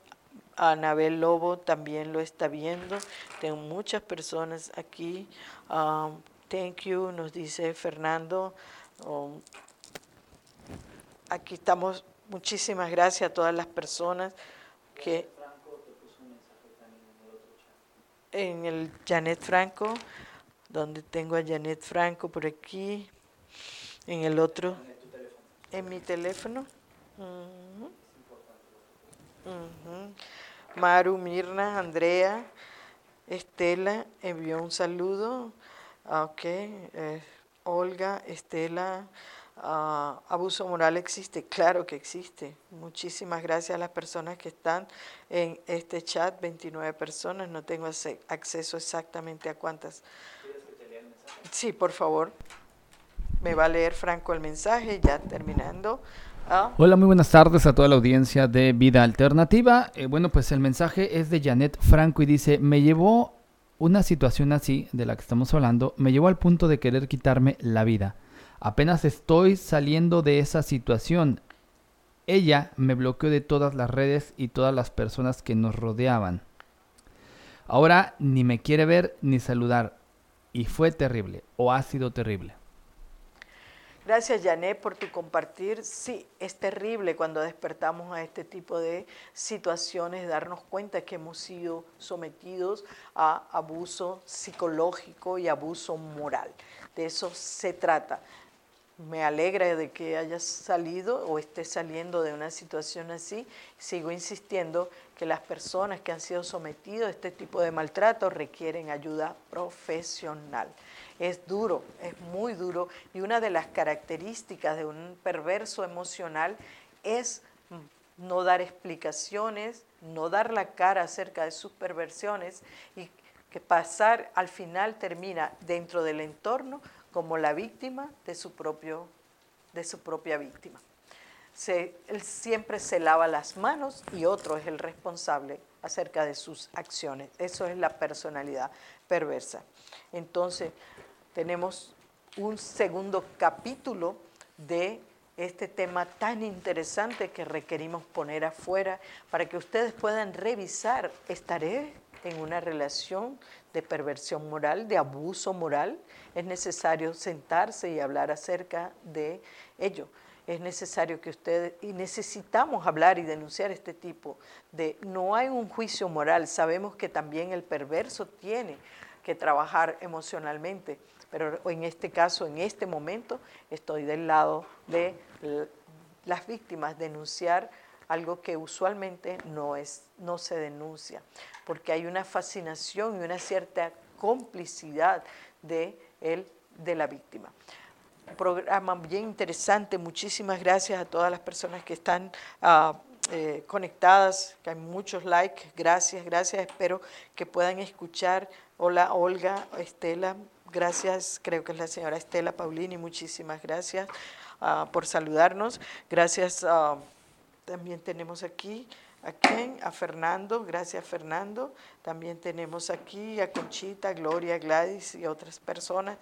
Anabel Lobo también lo está viendo. Tengo muchas personas aquí. Um, thank you, nos dice Fernando. Um, aquí estamos. Muchísimas gracias a todas las personas que en el Janet Franco, donde tengo a Janet Franco por aquí en el otro, en mi teléfono. Maru, Mirna, Andrea, Estela envió un saludo. Ah, ok, eh, Olga, Estela, ah, abuso moral existe, claro que existe. Muchísimas gracias a las personas que están en este chat, 29 personas, no tengo acceso exactamente a cuántas. Sí, por favor. Me va a leer Franco el mensaje, ya terminando. Ah. Hola, muy buenas tardes a toda la audiencia de Vida Alternativa. Eh, bueno, pues el mensaje es de Janet Franco y dice, me llevó una situación así, de la que estamos hablando, me llevó al punto de querer quitarme la vida. Apenas estoy saliendo de esa situación. Ella me bloqueó de todas las redes y todas las personas que nos rodeaban. Ahora ni me quiere ver ni saludar. Y fue terrible, o ha sido terrible. Gracias, Janet, por tu compartir. Sí, es terrible cuando despertamos a este tipo de situaciones, darnos cuenta que hemos sido sometidos a abuso psicológico y abuso moral. De eso se trata. Me alegra de que hayas salido o estés saliendo de una situación así. Sigo insistiendo que las personas que han sido sometidas a este tipo de maltrato requieren ayuda profesional es duro, es muy duro y una de las características de un perverso emocional es no dar explicaciones, no dar la cara acerca de sus perversiones y que pasar al final termina dentro del entorno como la víctima de su, propio, de su propia víctima. él siempre se lava las manos y otro es el responsable acerca de sus acciones. Eso es la personalidad perversa. Entonces, tenemos un segundo capítulo de este tema tan interesante que requerimos poner afuera para que ustedes puedan revisar, ¿estaré en una relación de perversión moral, de abuso moral? Es necesario sentarse y hablar acerca de ello. Es necesario que ustedes, y necesitamos hablar y denunciar este tipo de, no hay un juicio moral, sabemos que también el perverso tiene que trabajar emocionalmente, pero en este caso, en este momento, estoy del lado de las víctimas, denunciar algo que usualmente no, es, no se denuncia, porque hay una fascinación y una cierta complicidad de, el, de la víctima. programa bien interesante. Muchísimas gracias a todas las personas que están ah, eh, conectadas, que hay muchos likes. Gracias, gracias. Espero que puedan escuchar. Hola, Olga, Estela. Gracias, creo que es la señora Estela Paulini. Muchísimas gracias ah, por saludarnos. Gracias. Ah, también tenemos aquí ¿A quién? A Fernando, gracias Fernando. También tenemos aquí a Conchita, Gloria, Gladys y otras personas.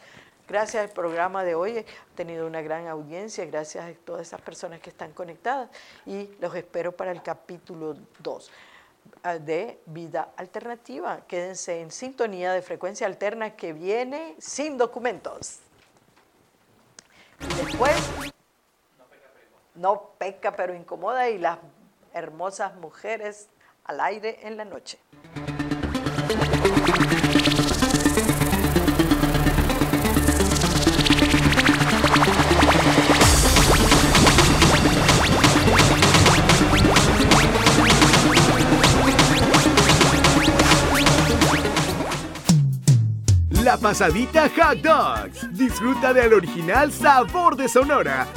Gracias al programa de hoy, ha tenido una gran audiencia, gracias a todas esas personas que están conectadas y los espero para el capítulo 2 ah, de Vida Alternativa. Quédense en sintonía de frecuencia alterna que viene sin documentos. Después, no peca pero incomoda y las hermosas mujeres al aire en la noche. Pasadita hot dogs. Disfruta del original sabor de Sonora